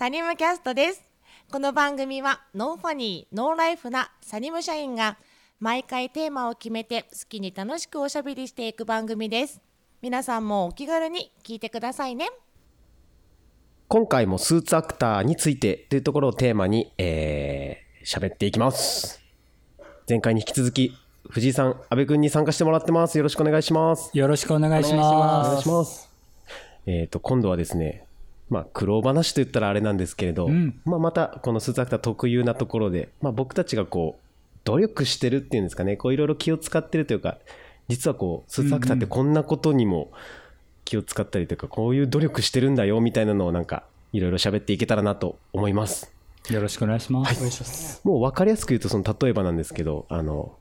サニムキャストです。この番組は No funny, no life なサニム社員が毎回テーマを決めて好きに楽しくおしゃべりしていく番組です。皆さんもお気軽に聞いてくださいね。今回もスーツアクターについてというところをテーマに、えー、喋っていきます。前回に引き続き、藤井さん、安部君に参加してもらってます。よろしくお願いします。よろしくお願いしお願ます。いします。えっ、と、今度はですね、まあ、苦労話と言ったらあれなんですけれど、うんまあ、またこのスーツアクター特有なところで、まあ、僕たちがこう、努力してるっていうんですかね、こういろいろ気を使ってるというか、実はこう、スーツアクターってこんなことにも気を使ったりというか、こういう努力してるんだよみたいなのをなんか、いろいろ喋っていけたらなと思います。よろしくお願いします。もう分かりやすく言うと、その例えばなんですけど、あの、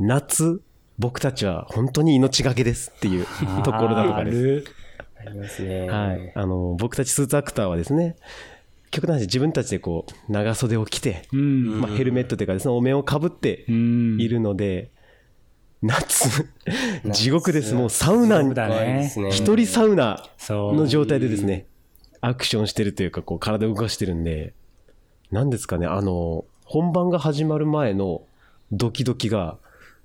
夏、僕たちは本当に命がけですっていうところだとかです。るありますね。はい、あの僕たちスーツアクターはですね極端に自分たちでこう長袖を着て、うん。まあ、ヘルメットというかですねお面をかぶってうん。いるので、夏地獄ですもうサウナに。一人サウナ。の状態でですねアクションしてるというかこう体を動かしてるんで何ですかねあの本番が始まる前のドキドキが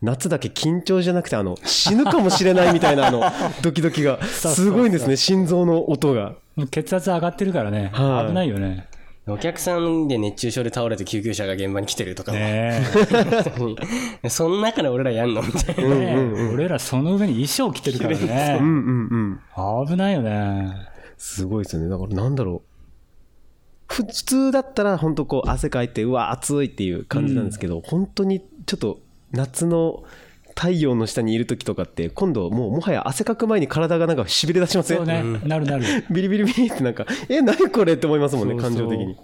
夏だけ緊張じゃなくてあの死ぬかもしれないみたいなあの ドキドキがすごいんですね心臓の音が。血圧上がってるからね。はい危ないよね。お客さんで熱中症で倒れて救急車が現場に来てるとかも、ね その中で俺らやんのみたいな。俺らその上に衣装着てるからうんね。うんうん。危ないよね。すごいですよね。だからなんだろう。普通だったら本当こう汗かいてうわ暑いっていう感じなんですけど、本当にちょっと夏の太陽の下にいる時とかって今度もうもはや汗かく前に体がなんかしびれ出しません？そうね。なるなる。ビリビリビリってなんかえ何これって思いますもんね感情的に。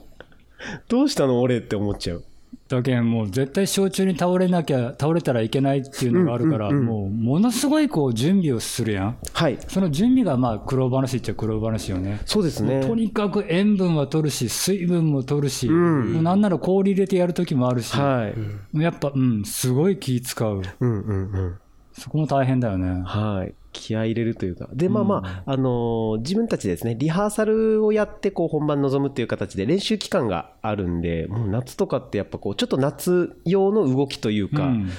どうしたの俺って思っちゃうだけんもう絶対焼酎に倒れなきゃ、倒れたらいけないっていうのがあるから、うんうんうんもうものすごいこう準備をするやん。はいその準備がまあ苦労話っちゃ苦労話よね。そうですねとにかく塩分は取るし、水分も取るし、うなんなら氷入れてやるときもあるし、はい、やっぱ、うん、すごい気使う。うんうんうんそこも大変だよね。はい。気合い入れるというか。で、まあまあ、あのー自分たちでですね、リハーサルをやって、こう、本番臨むっていう形で練習期間があるんで、もう夏とかってやっぱこう、ちょっと夏用の動きというか、うん。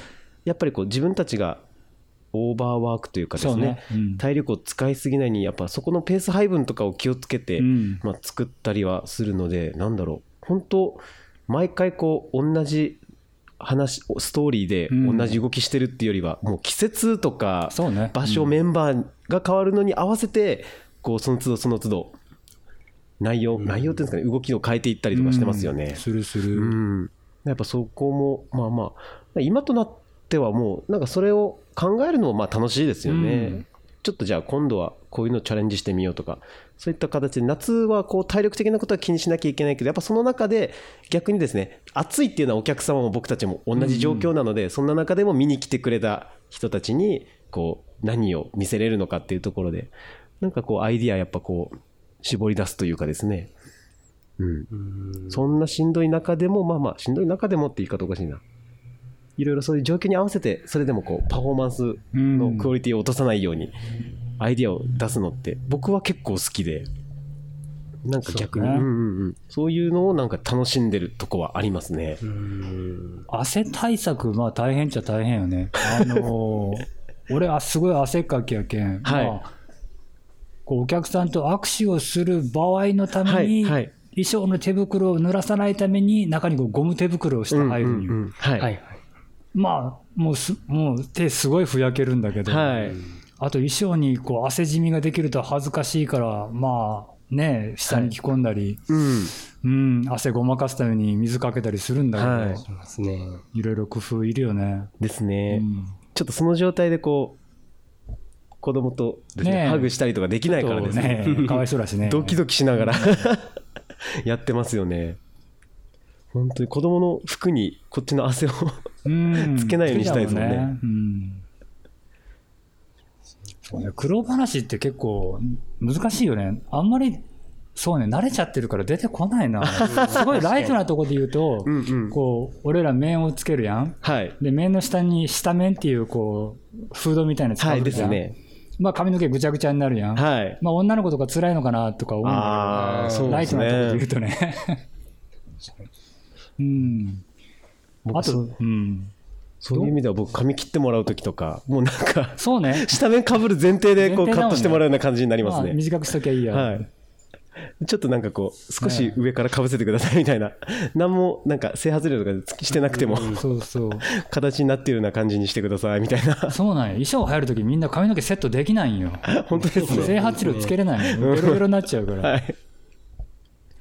やっぱりこう、自分たちがオーバーワークというかですね、ね。うん。体力を使いすぎないに、やっぱそこのペース配分とかを気をつけて、うん。まあ、作ったりはするので、なんだろう、本当毎回こう、同じ話、ストーリーでうん同じ動きしてるっていうよりは、もう季節とか。場所、メンバーが変わるのに合わせて、こう、その都度その都度、内容、内容っていうんですかね、動きを変えていったりとかしてますよね。するすうる。ん。やっぱそこも、まあまあ、今となってはもう、なんかそれを考えるのもまあ楽しいですよね。うんちょっとじゃあ今度はこういうのチャレンジしてみようとか、そういった形で、夏はこう体力的なことは気にしなきゃいけないけど、やっぱその中で逆にですね、暑いっていうのはお客様も僕たちも同じ状況なので、そんな中でも見に来てくれた人たちに、こう、何を見せれるのかっていうところで、なんかこう、アイディアやっぱこう、絞り出すというかですね、うん。そんなしんどい中でも、まあまあ、しんどい中でもって言い方おかしいな。いろいろそういう状況に合わせて、それでもこう、パフォーマンスのクオリティを落とさないように、アイディアを出すのって、僕は結構好きで、なんか逆に、そうねうんうんうん、そういうのをなんか楽しんでるとこはありますね。汗対策、まあ大変っちゃ大変よね。あのー 俺はすごい汗っかきやけん。はいまあこうお客さんと握手をする場合のために、はいはい衣装の手袋を濡らさないために、中にこうゴム手袋をして入るんよ。うんうんうんはい。はい。まあ、もうす、もう手すごいふやけるんだけど、はい。あと衣装にこう汗じみができると恥ずかしいから、まあね、下に着込んだり、うん。うん、汗ごまかすために水かけたりするんだけど、はい。い、ろいろ工夫いるよね。ですね。うんちょっとその状態でこう、子供とねねえハグしたりとかできないからですね。ね、かわいそうだしね。ドキドキしながら やってますよね。本当に子供の服にこっちの汗をうんつけないようにしたいですもんねつけちゃううんそうね、苦労話って結構難しいよね。あんまり、そうね、慣れちゃってるから出てこないな。すごいライトなとこで言うと、うんうんこう、俺ら面をつけるやん。はい。で、面の下に下面っていう、こう、フードみたいなの使はいうじゃん。ですね。まあ髪の毛ぐちゃぐちゃになるやん。はい。まあ女の子とか辛いのかなとか思うんだああ、けど、そうですライトなところで言ねう。とね。うん。あと、うん。そういう意味では僕髪切ってもらう時とか、もうなんか、そうね。下面かぶる前提でこうカットしてもらうような感じになりますまあね。短くしときゃいいや。はい。ちょっとなんかこう、少し上からかぶせてくださいみたいな、なんもなんか整髪料とかしてなくても、そうそう。形になってるような感じにしてくださいみたいな。そうなんや。衣装入るときみんな髪の毛セットできないんよ。本当ですね。整髪料つけれないの。ベロベロになっちゃうから。はい。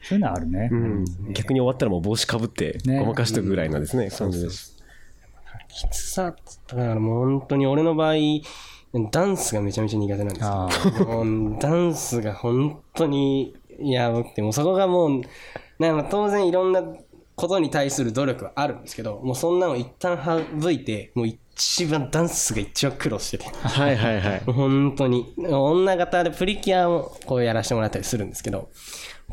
そういうのあるね。うん。逆に終わったらもう帽子かぶって、ねごまかしとくぐらいのですね、感じです。きつさ、だからもう本当に俺の場合、ダンスがめちゃめちゃ苦手なんですあよ。もうダンスが本当にやばくて、もうそこがもう、なんか当然いろんなことに対する努力はあるんですけど、もうそんなの一旦省いて、もう一番ダンスが一番苦労してて。はいはいはい。本当に。女型でプリキュアをこうやらせてもらったりするんですけど、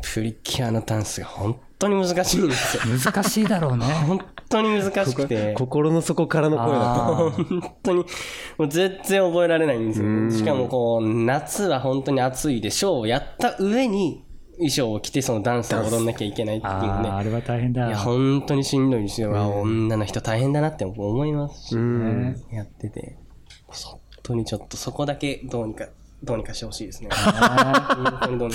プリキュアのダンスが本当に難しいんですよ。難しいだろうね。本当に難しくて。心の底からの声だと。本当に、もう全然覚えられないんですよ。しかもこう、夏は本当に暑いで、ショーをやった上に衣装を着てそのダンスを踊んなきゃいけないっていうあー、あね。れは大変だ。いや、本当にしんどいですよ。あ女の人大変だなって思いますし、ねやってて。本当にちょっとそこだけどうにか、どうにかしてほしいですね。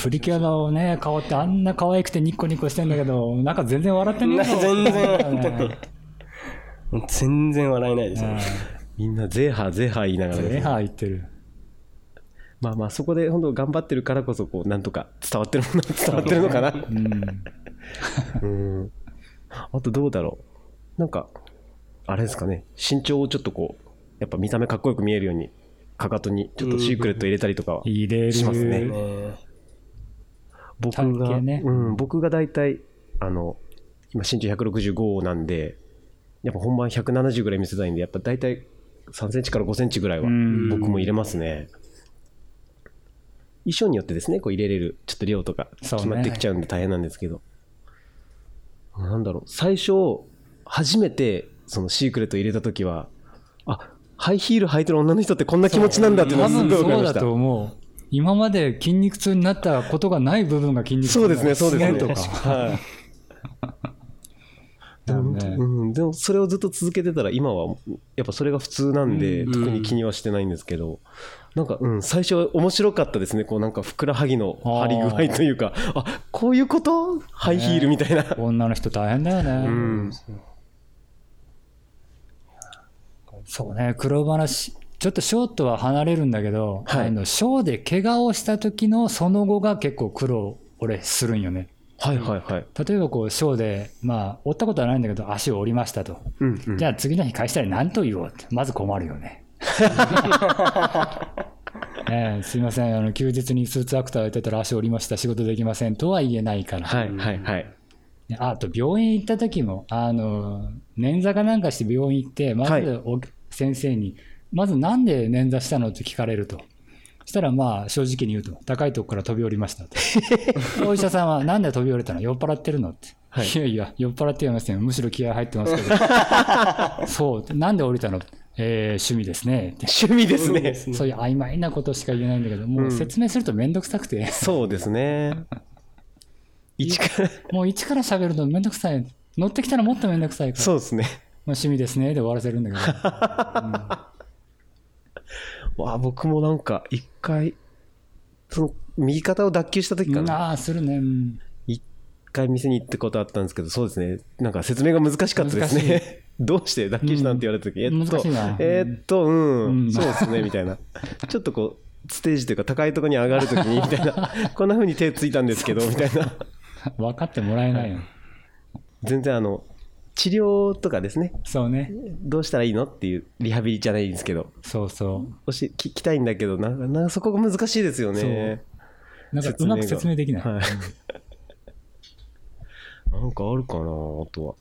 プリキュアのね、顔ってあんな可愛くてニッコニコしてんだけど、なんか全然笑ってねえぞ全然笑ってないねもう全然笑えないですね。みんなゼーハーゼーハー言いながらゼーハー言ってる。まあまあそこで本当頑張ってるからこそこうなんとか伝わってるものは伝わってるのかな。うん。うん。あとどうだろう。なんか、あれですかね。身長をちょっとこう、やっぱ見た目かっこよく見えるように、かかとにちょっとシークレット入れたりとかは入れる。しますね。ね僕体が、型ねうん、僕が大体、あの、今身長165なんで、やっぱ本番170ぐらい見せたいんで、やっぱ大体3センチから5センチぐらいはうん僕も入れますね。衣装によってですね、こう入れれるちょっと量とか決まってきちゃうんで大変なんですけど、なんだろう、最初、初めてそのシークレット入れたときは、あハイヒール履いてる女の人ってこんな気持ちなんだっていうのすごい分そうだ分かりました。と思う。今まで筋肉痛になったことがない部分が筋肉痛そうですね、そうですね。とか。はい。ねうん、でもそれをずっと続けてたら今はやっぱそれが普通なんで、特に気にはしてないんですけどなんか、うん、最初は面白かったですね。こうなんかふくらはぎの張り具合というかあこういうこと？ハイヒールみたいな、女の人大変だよね。うん、そうね、黒話、ちょっとショートは離れるんだけど、はい。あのショーで怪我をした時のその後が結構苦労、俺、するんよね。はいはいはい、例えばこう、ショーで、まあ、折ったことはないんだけど、足を折りましたと。うんうん、じゃあ次の日返したら何と言おうって、まず困るよね。ええすいませんあの、休日にスーツアクターやってたら足折りました、仕事できませんとは言えないから。はいはいはいねあと病院行った時も、あの、捻挫かなんかして病院行って、まはいずお先生に、まずなんで捻挫したの？って聞かれると。そしたらまあ正直に言うと、高いとこから飛び降りましたと。お医者さんはなんで飛び降りたの酔っ払ってるの？って。はいい、やいや、酔っ払ってはいませんよ。むしろ気合入ってますけど。そう。なんで降りたの？えー趣味ですね。趣味ですねそういう曖昧なことしか言えないんだけど、もう説明するとめんどくさくて、そうですね 一からもう一から喋るのめんどくさい。乗ってきたらもっとめんどくさいから。そうですねまあ、趣味ですねで終わらせるんだけど。わあ僕もなんか一回その右肩を脱臼した時かなああ、するね。うん一回店に行ってことあったんですけど、そうですね。なんか説明が難しかったです難ね。どうして脱臼したんって言われた時、えっとえーっと、うん、うんそうですね、みたいな。ちょっとこう、ステージというか高いところに上がるときに、みたいな。こんな風に手ついたんですけど、みたいな。分かってもらえないよ。全然あの、治療とかですね。そうね。どうしたらいいのっていうリハビリじゃないんですけど、そうそ教え聞きたいんだけど、なんかなそこが難しいですよね。う。なんかうまく説明できない。はい。なんかあるかな、あとは。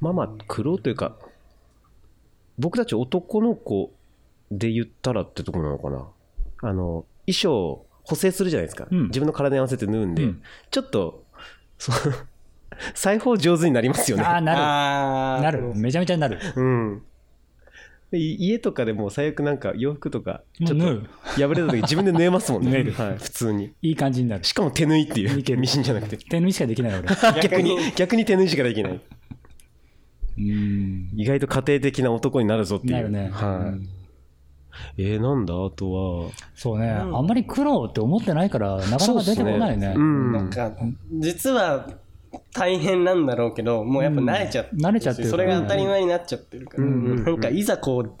まあまあ、苦労というか、僕たち男の子で言ったらってところなのかな。あの、衣装補正するじゃないですか。うん自分の体に合わせて縫うんで、うんちょっと、そ裁縫上手になりますよね。ああ、なる。なる。めちゃめちゃなる。うん。家とかでもう最悪なんか洋服とかもちょっと破れた時自分で縫えますもんね 縫えるはい、普通にいい感じになるしかも手縫いっていういけるミシンじゃなくて手縫いしかできない俺逆に逆に手縫いしかできないうん意外と家庭的な男になるぞっていう。なるね。はい、うん。えー、なんだ？あとは。そうね、あんまり苦労って思ってないからなかなか出てこないね。うん。なんか、実は大変なんだろうけど、もうやっぱ慣れちゃって、うん。慣れちゃってるそれが当たり前になっちゃってるから、なんかいざこう、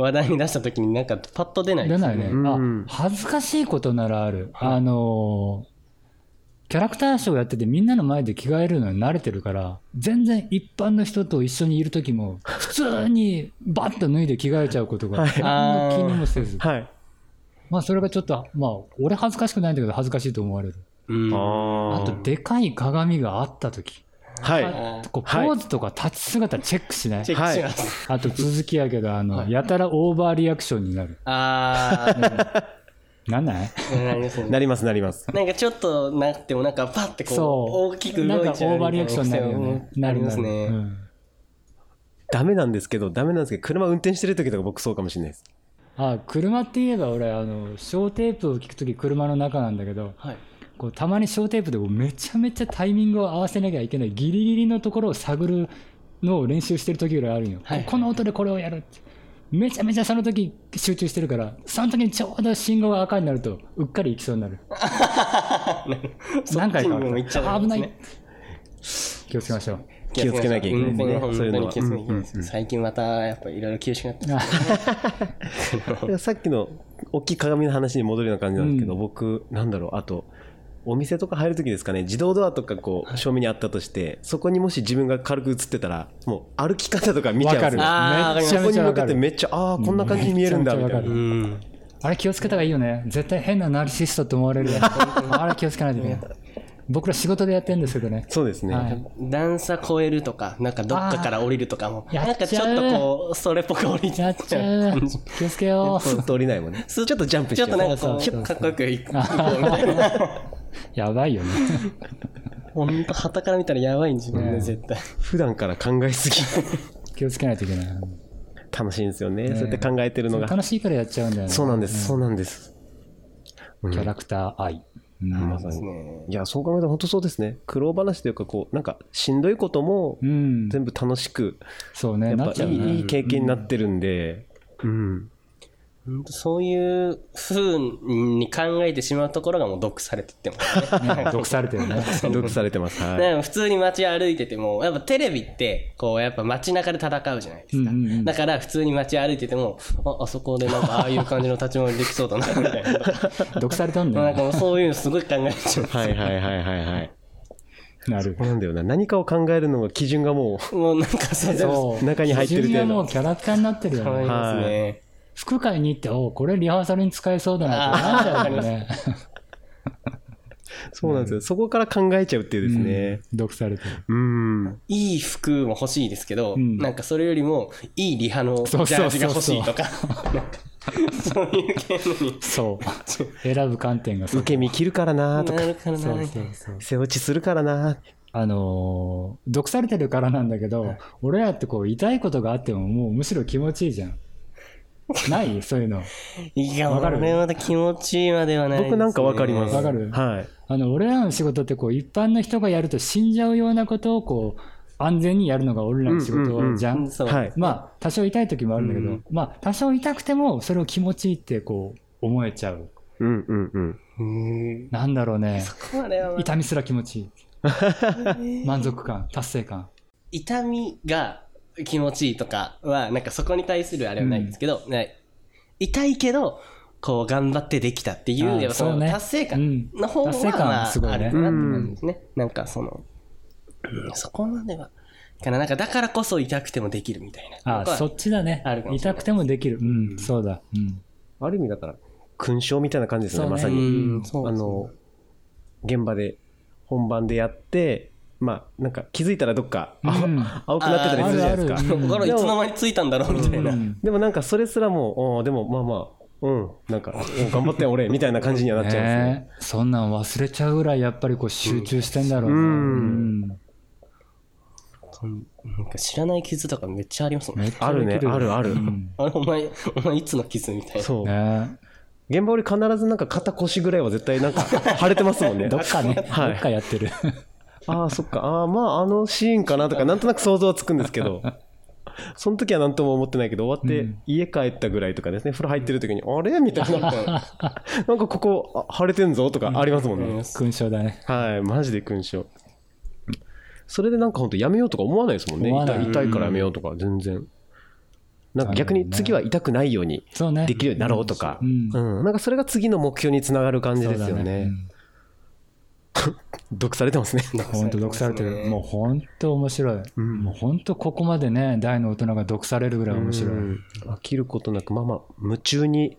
話題に出した時になんかパッと出ないです出ないね、うんあ恥ずかしいことならある、あのーキャラクターショーやっててみんなの前で着替えるのに慣れてるから全然一般の人と一緒にいる時も普通にバッと脱いで着替えちゃうことが何の気にもせず、はい。まあそれがちょっとまあ俺恥ずかしくないんだけど恥ずかしいと思われる。うん。ああとでかい鏡があった時。はい。あこうポはい。ーズとか立ち姿チェックしない、チェックします。あと続きやけどあの、やたらオーバーリアクションになる。あなんない？ー、なりますね。なりますなります。なんかちょっとなってもなんかパッてこうそう。大きく動いちゃうなんかオーバーリアクションになるよねなりますね、うん。ダメなんですけどダメなんですけど車運転してる時とか僕そうかもしれないです。あ車って言えば俺あの小テープを聞く時車の中なんだけどはい。こうたまに小テープでこうめちゃめちゃタイミングを合わせなきゃいけないギリギリのところを探るのを練習してる時ぐらいあるんよ、はい。この音でこれをやるってめちゃめちゃその時集中してるからその時にちょうど信号が赤になるとうっかり行きそうになる。何回か。も行っちゃダメ危ない。気をつけましょう。気をつけなきゃいけないですね。そういうの最近またやっぱいろいろ厳しくなって さっきの大きい鏡の話に戻るような感じなんですけど、僕なんだろう。あとお店とか入る時ですかね。自動ドアとかこう正面にあったとしてそこにもし自分が軽く映ってたらもう歩き方とか見ちゃうんですよわかる。あーめっちゃそこに向かってめっちゃああこんな感じに見えるんだみたいな。あれ気をつけた方がいいよね。絶対変なナルシストって思われるよ あれ気をつけないといけない僕ら仕事でやってるんですけどね。そうですね、はい。段差超えるとかなんかどっかから降りるとかもなんかちょっとこうそれっぽく降りちゃっちゃう。う気をつけよスッと降りないもんね。ちょっとジャンプしちょっとなんかそうそうそう。こうかっこよくいくみたいな。うやばいよね。ほんと旗から見たらやばいんですよねね絶対。普段から考えすぎ。気をつけないといけない。楽しいんですよね。そうやって考えてるのが。楽しいからやっちゃうんだよね。そうなんです、そうなんです。キャラクター愛。うんまさに。ねいやそう考えたら本当そうですね。苦労話というかこうなんかしんどいこともうん。全部楽しく、そうね。やっぱいい,、経験になってるんで、うん、そういう風に考えてしまうところがもう毒されてってますねね毒されてるね毒されてます。はい。普通に街歩いてても、やっぱテレビって、こう、やっぱ街中で戦うじゃないですか。うんうんうんだから普通に街歩いてても、あ、あそこでなんかああいう感じの立ち回りできそうだな、みたいな。毒されたんだなんよかもうそういうのすごい考えちゃう。はいはいはいはいはい。なるなんだよな。何かを考えるのが基準がももうなんかそう中に入ってる程度自分がもうキャラクターになってるよ思いねますね。服買いに行っておこれリハーサルに使えそうだなってなっちゃうよね。う、そうなんですよ。そこから考えちゃうっていうですね。毒されてる。うん。いい服も欲しいですけど、うん。なんかそれよりもいいリハのジャそうそうそう。ージが欲しいとか、なんかそういう系のに。そう。選ぶ観点がそう。受け身切るからなとか、なるからなそうみたいうな。そそう背落ちするからなあのー毒されてるからなんだけど、俺らってこう痛いことがあってももうむしろ気持ちいいじゃん ない？そういうのいや、わかる？俺まだ気持ちいいまではないです、ね。僕なんかわかります。わかる？はい。あの俺らの仕事ってこう一般の人がやると死んじゃうようなことをこう安全にやるのが俺らの仕うんうんうん事じゃん,、そう。はい。まあ多少痛い時もあるんだけど、うんまあ多少痛くてもそれを気持ちいいってこう思えちゃううんうんうん。うん。なんだろうね痛みすら気持ちいい 満足感達成感痛みが気持ちいいとかは、なんかそこに対するあれはないんですけど、ね痛いけど、こう頑張ってできたっていう、やっぱその達成感の方が、うん達成感まあ、すごいね。あるかなって感じですね。なんかその、うんそこまでは、かな。なんかだからこそ痛くてもできるみたいな。あそっちだね。痛くてもできる。うん。そうだ。うん。ある意味だから、勲章みたいな感じですよね、まさに。あの、現場で、本番でやって、まあ、なんか気づいたらどっか、あうん。青くなってたりするじゃないですか。あるある。ここからいつの間についたんだろうみたいな。うん。でもなんかそれすらも、でもまあまあ、うん、なんか、うん頑張って俺、みたいな感じにはなっちゃうんですね。そんなん忘れちゃうぐらいやっぱりこう集中してんだろうね、うん。なんか知らない傷とかめっちゃありますもんね。あるね。あるあるうん。あれ、お前、お前いつの傷みたいな。そう。ね現場より必ずなんか肩腰ぐらいは絶対なんか腫れてますもんね。どっかね、はい。どっかやってる。ああそっか。ああまああのシーンかなとかなんとなく想像はつくんですけど。その時は何とも思ってないけど終わって家帰ったぐらいとかですね。風呂入ってる時にあれ？みたいな。なんかここあ腫れてんぞとかありますもんね、勲章だね。はいマジで勲章。それでなんか本当やめようとか思わないですもんね。痛いからやめようとか全然。なんか逆に次は痛くないように。できるようになろうとか、うん。うん。なんかそれが次の目標につながる感じですよね。うん 毒されてますね 本当毒されてる。もう本当面白い。んもう本当ここまでね、大の大人が毒されるぐらい面白い。うん飽きることなくまあまあ夢中に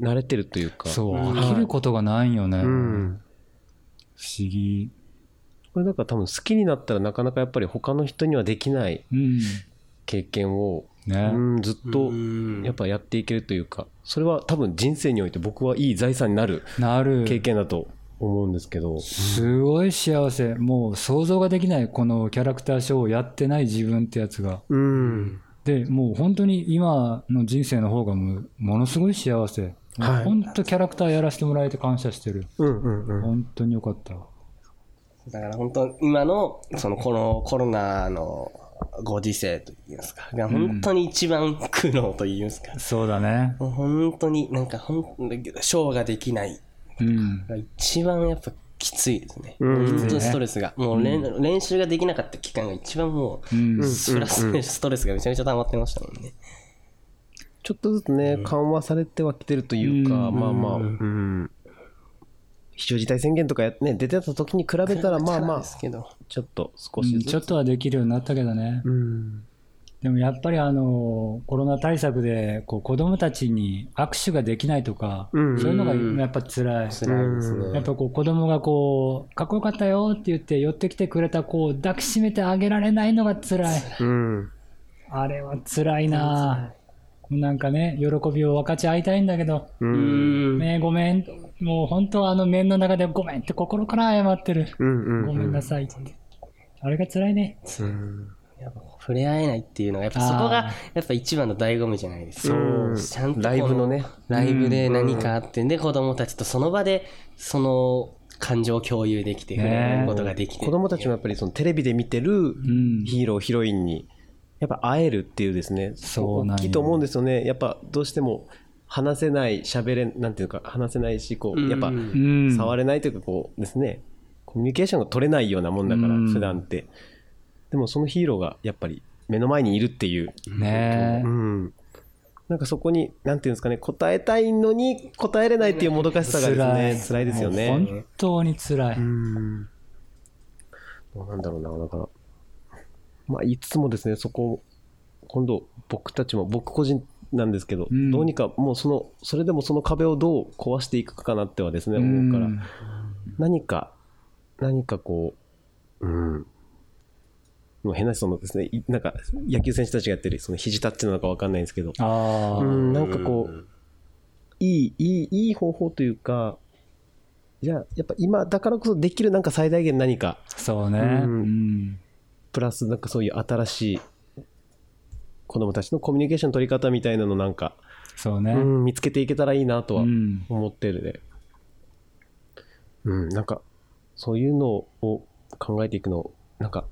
慣れてるというかそう、はい飽きることがないよね。う不ん思議。これだから多分好きになったらなかなかやっぱり他の人にはできないうん。経験を、ね。うん、ずっとうんやっぱやっていけるというかそれは多分人生において僕はいい財産になるなる。経験だと思うんですけど、すごい幸せ。もう想像ができない、このキャラクターショーをやってない自分ってやつが。うん、で、もう本当に今の人生の方がもうものすごい幸せ。はい本当キャラクターやらせてもらえて感謝してる。うんうんうん本当によかった。だから本当、今の、その、このコロナのご時世といいますか、が本当に一番苦悩といいますか、そうだね。本当になんか、ほん、ショーができないうん。が一番やっぱきついですね。うん本当にストレスが。もう練,、練習ができなかった期間が一番もう、うん。ストレスがめちゃめちゃ溜まってましたもんね。ちょっとずつね、緩和されてはきてるというか、うんまあまあ、うん、非常事態宣言とかや、ね、出てた時に比べたら、まあまあで、すけど。ちょっと少うんしずつ。ちょっとはできるようになったけどね。うんでもやっぱりあのコロナ対策でこう子供たちに握手ができないとか、うんそういうのがやっぱ辛い。辛いですね。やっぱこう子供がこうかっこよかったよって言って寄ってきてくれた子を抱きしめてあげられないのが辛い。うんあれは辛いな。なんかね、喜びを分かち合いたいんだけど、ううんん。ね、ごめん、もう本当はあの面の中でごめんって心から謝ってる。うんうんごめんなさいって。あれが辛いね。うんやっぱ触れ合えないっていうのが、やっぱそこが、やっぱ一番の醍醐味じゃないですか。ちゃんとこライブのねライブで何かあってんで、子供たちとその場で、その感情を共有できて、触れ合うことができて。子供たちもやっぱりそのテレビで見てるうん。ヒーロー、ヒロインに、やっぱ会えるっていうですね、そう大きいと思うんですよね。やっぱどうしても話せない、喋れ、なんていうか、話せないし、こう、やっぱうん。触れないというか、こうですね、コミュニケーションが取れないようなもんだから、うん普段って。でもそのヒーローがやっぱり目の前にいるっていう。ねえうん。なんかそこに、なんていうんですかね、答えたいのに答えれないっていうもどかしさがですね、辛いですよね。本当に辛い。うん。どうなんだろうな、だから。まあ、いつもですね、そこ、今度、僕たちも、僕個人なんですけど、うんどうにか、もうその、それでもその壁をどう壊していくかなってはですね、思うから、うん何か、何かこう、うん。もう変なそのですね、いなんか野球選手たちがやってるその肘タッチなのかわかんないんですけど、ああ、うん、なんかこう、いい、いい、いい方法というか、じゃあ、やっぱ今だからこそできるなんか最大限何か、そうね。ううんん。プラスなんかそういう新しい子供たちのコミュニケーションの取り方みたいなのなんか、そうね。うん、見つけていけたらいいなとはうん思ってるで。うん、なんか、そういうのを考えていくの、なんか、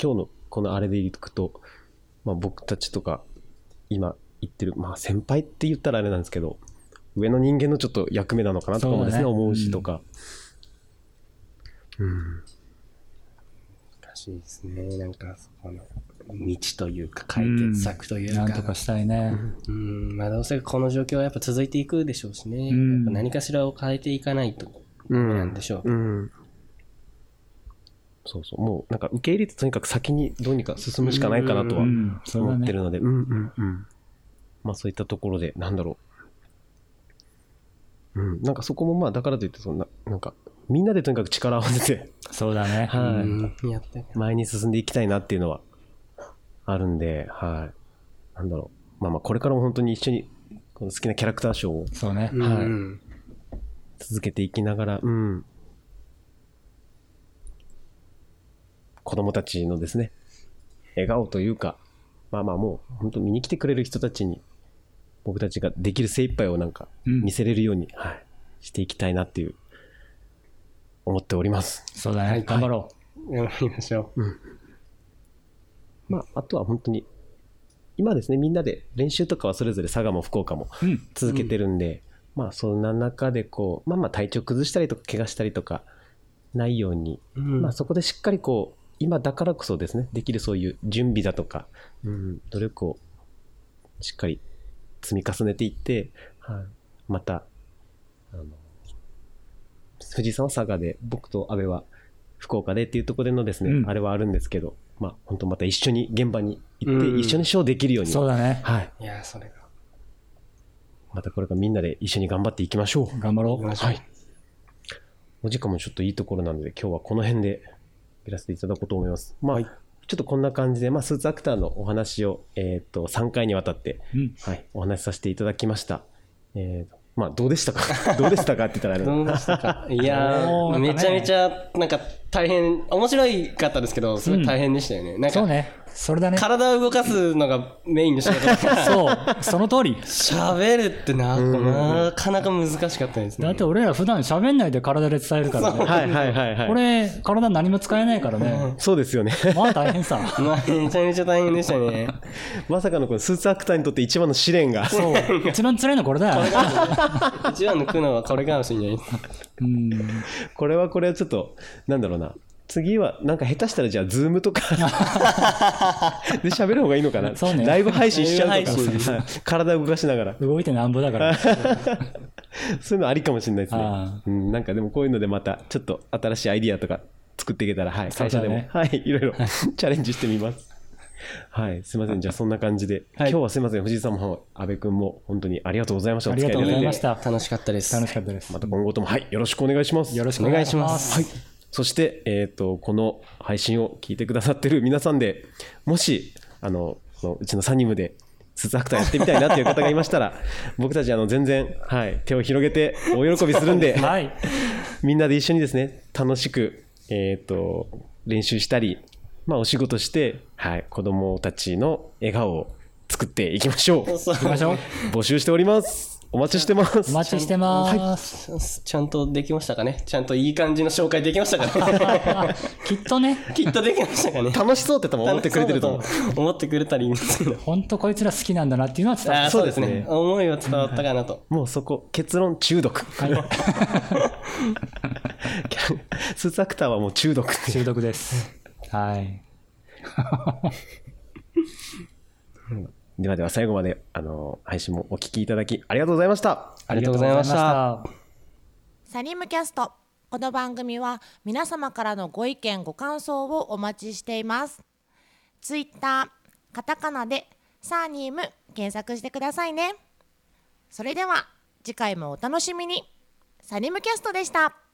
今日のこのあれでいくと、まあ僕たちとか、今言ってる、まあ先輩って言ったらあれなんですけど、上の人間のちょっと役目なのかなとかもですね、ね思うしとか。うん。難しいですね。なんか、そこの道というか、解決策というか。なんとかしたいね。うん、まあどうせこの状況はやっぱ続いていくでしょうしね。うん何かしらを変えていかないと、うんなんでしょう。うん。そうそう。もうなんか受け入れてとにかく先にどうにか進むしかないかなとは。思ってるので、うんうんうん。まあそういったところで、なんだろう。うん。なんかそこもまあだからといって、そんな、なんかみんなでとにかく力を合わせて、そうだね。はい。うん、やって前に進んでいきたいなっていうのはあるんで、はい。なんだろう。まあまあこれからも本当に一緒にこの好きなキャラクターショーをそうね。はいうん続けていきながら、うん。子供たちのですね、笑顔というか、まあまあもう本当見に来てくれる人たちに僕たちができる精一杯をなんかうん見せれるように、はい、していきたいなっていう思っております。そうだね。頑張ろ頑張りましょう。まああとは本当に今ですねみんなで練習とかはそれぞれ佐賀も福岡もう。うん。続けてるんで、まあそんな中でこうまあまあ体調崩したりとか怪我したりとかないように、うんまあそこでしっかりこう今だからこそですねできるそういう準備だとか、うん、努力をしっかり積み重ねていって、はい、またあの藤井さんは佐賀で僕と阿部は福岡でっていうところでのですね、うんあれはあるんですけどまあ本当また一緒に現場に行ってうん一緒にショーできるように、そうだね。はい、いや、それが。またこれからみんなで一緒に頑張っていきましょう。頑張ろうはい。お時間もちょっといいところなので、今日はこの辺でやらせていただこうと思います。まあ、はいちょっとこんな感じで、まあ、スーツアクターのお話を、えっ、と、3回にわたって、うん。はい、お話しさせていただきました。えーとまあ、どうでしたか？どうでしたかって言ったらどうでしたか？いやめちゃめちゃ、なんか大変、面白いかったですけど、すごい大変でしたよね。なんか、そうね。それだね。体を動かすのがメインの仕事だから、そう。その通り。喋るってな、なかなか難しかったですね。だって俺ら普段喋んないで体で伝えるからね。はいはいはいはい。これ、体何も使えないからね。そうですよね。まあ大変さ。まあ、めちゃめちゃ大変でしたね。まさかのこのスーツアクターにとって一番の試練が。そう。一番辛いのこれだよ。一番の苦悩はこれかもしれない。うん。これはこれはちょっと、なんだろうな。次は、なんか下手したらじゃあ、ズームとか で喋る方がいいのかな。そうねライブ配信しちゃうとかはい体を動かしながら。動いてなんぼだから。そういうのありかもしれないですねあ。うん、なんかでもこういうのでまたちょっと新しいアイディアとか作っていけたら、はい、会社でも、はい、いろいろ チャレンジしてみます。はい、すみません。じゃあそんな感じで、はい今日はすみません。藤井さんも阿部君も本当にありがとうございました。おありがとうございました。楽しかったです。楽しかったですま。た今後とも、はい、よろしくお願いします。よろしくお願いします。はい。そして、えっ、と、この配信を聞いてくださってる皆さんで、もし、あの、うちのサニムで、スーツアクターやってみたいなっていう方がいましたら、僕たち、あの、全然、はい、手を広げて、大喜びするんで、はい。みんなで一緒にですね、楽しく、えっ、と、練習したり、まあ、お仕事して、はい、子供たちの笑顔を作っていきましょう。行きましょう。募集しております。お待ちしてます。お待ちしてます。ちゃんとできましたかね？ちゃんといい感じの紹介できましたかね？きっとね、きっとできましたかね？楽しそうって多分思ってくれてると思う。思ってくれたらいいんですけど。ほんとこいつら好きなんだなっていうのは伝わっあーそうですね。思いは伝わったかなと。もうそこ、結論中毒。スーツアクターはもう中毒。た。中毒です。はい。ではでは最後まで、あの、配信もお聞きいただきありがとうございました。ありがとうございました。サニムキャスト。この番組は皆様からのご意見ご感想をお待ちしています。ツイッターカタカナでサーニーム検索してくださいね。それでは次回もお楽しみに。サニムキャストでした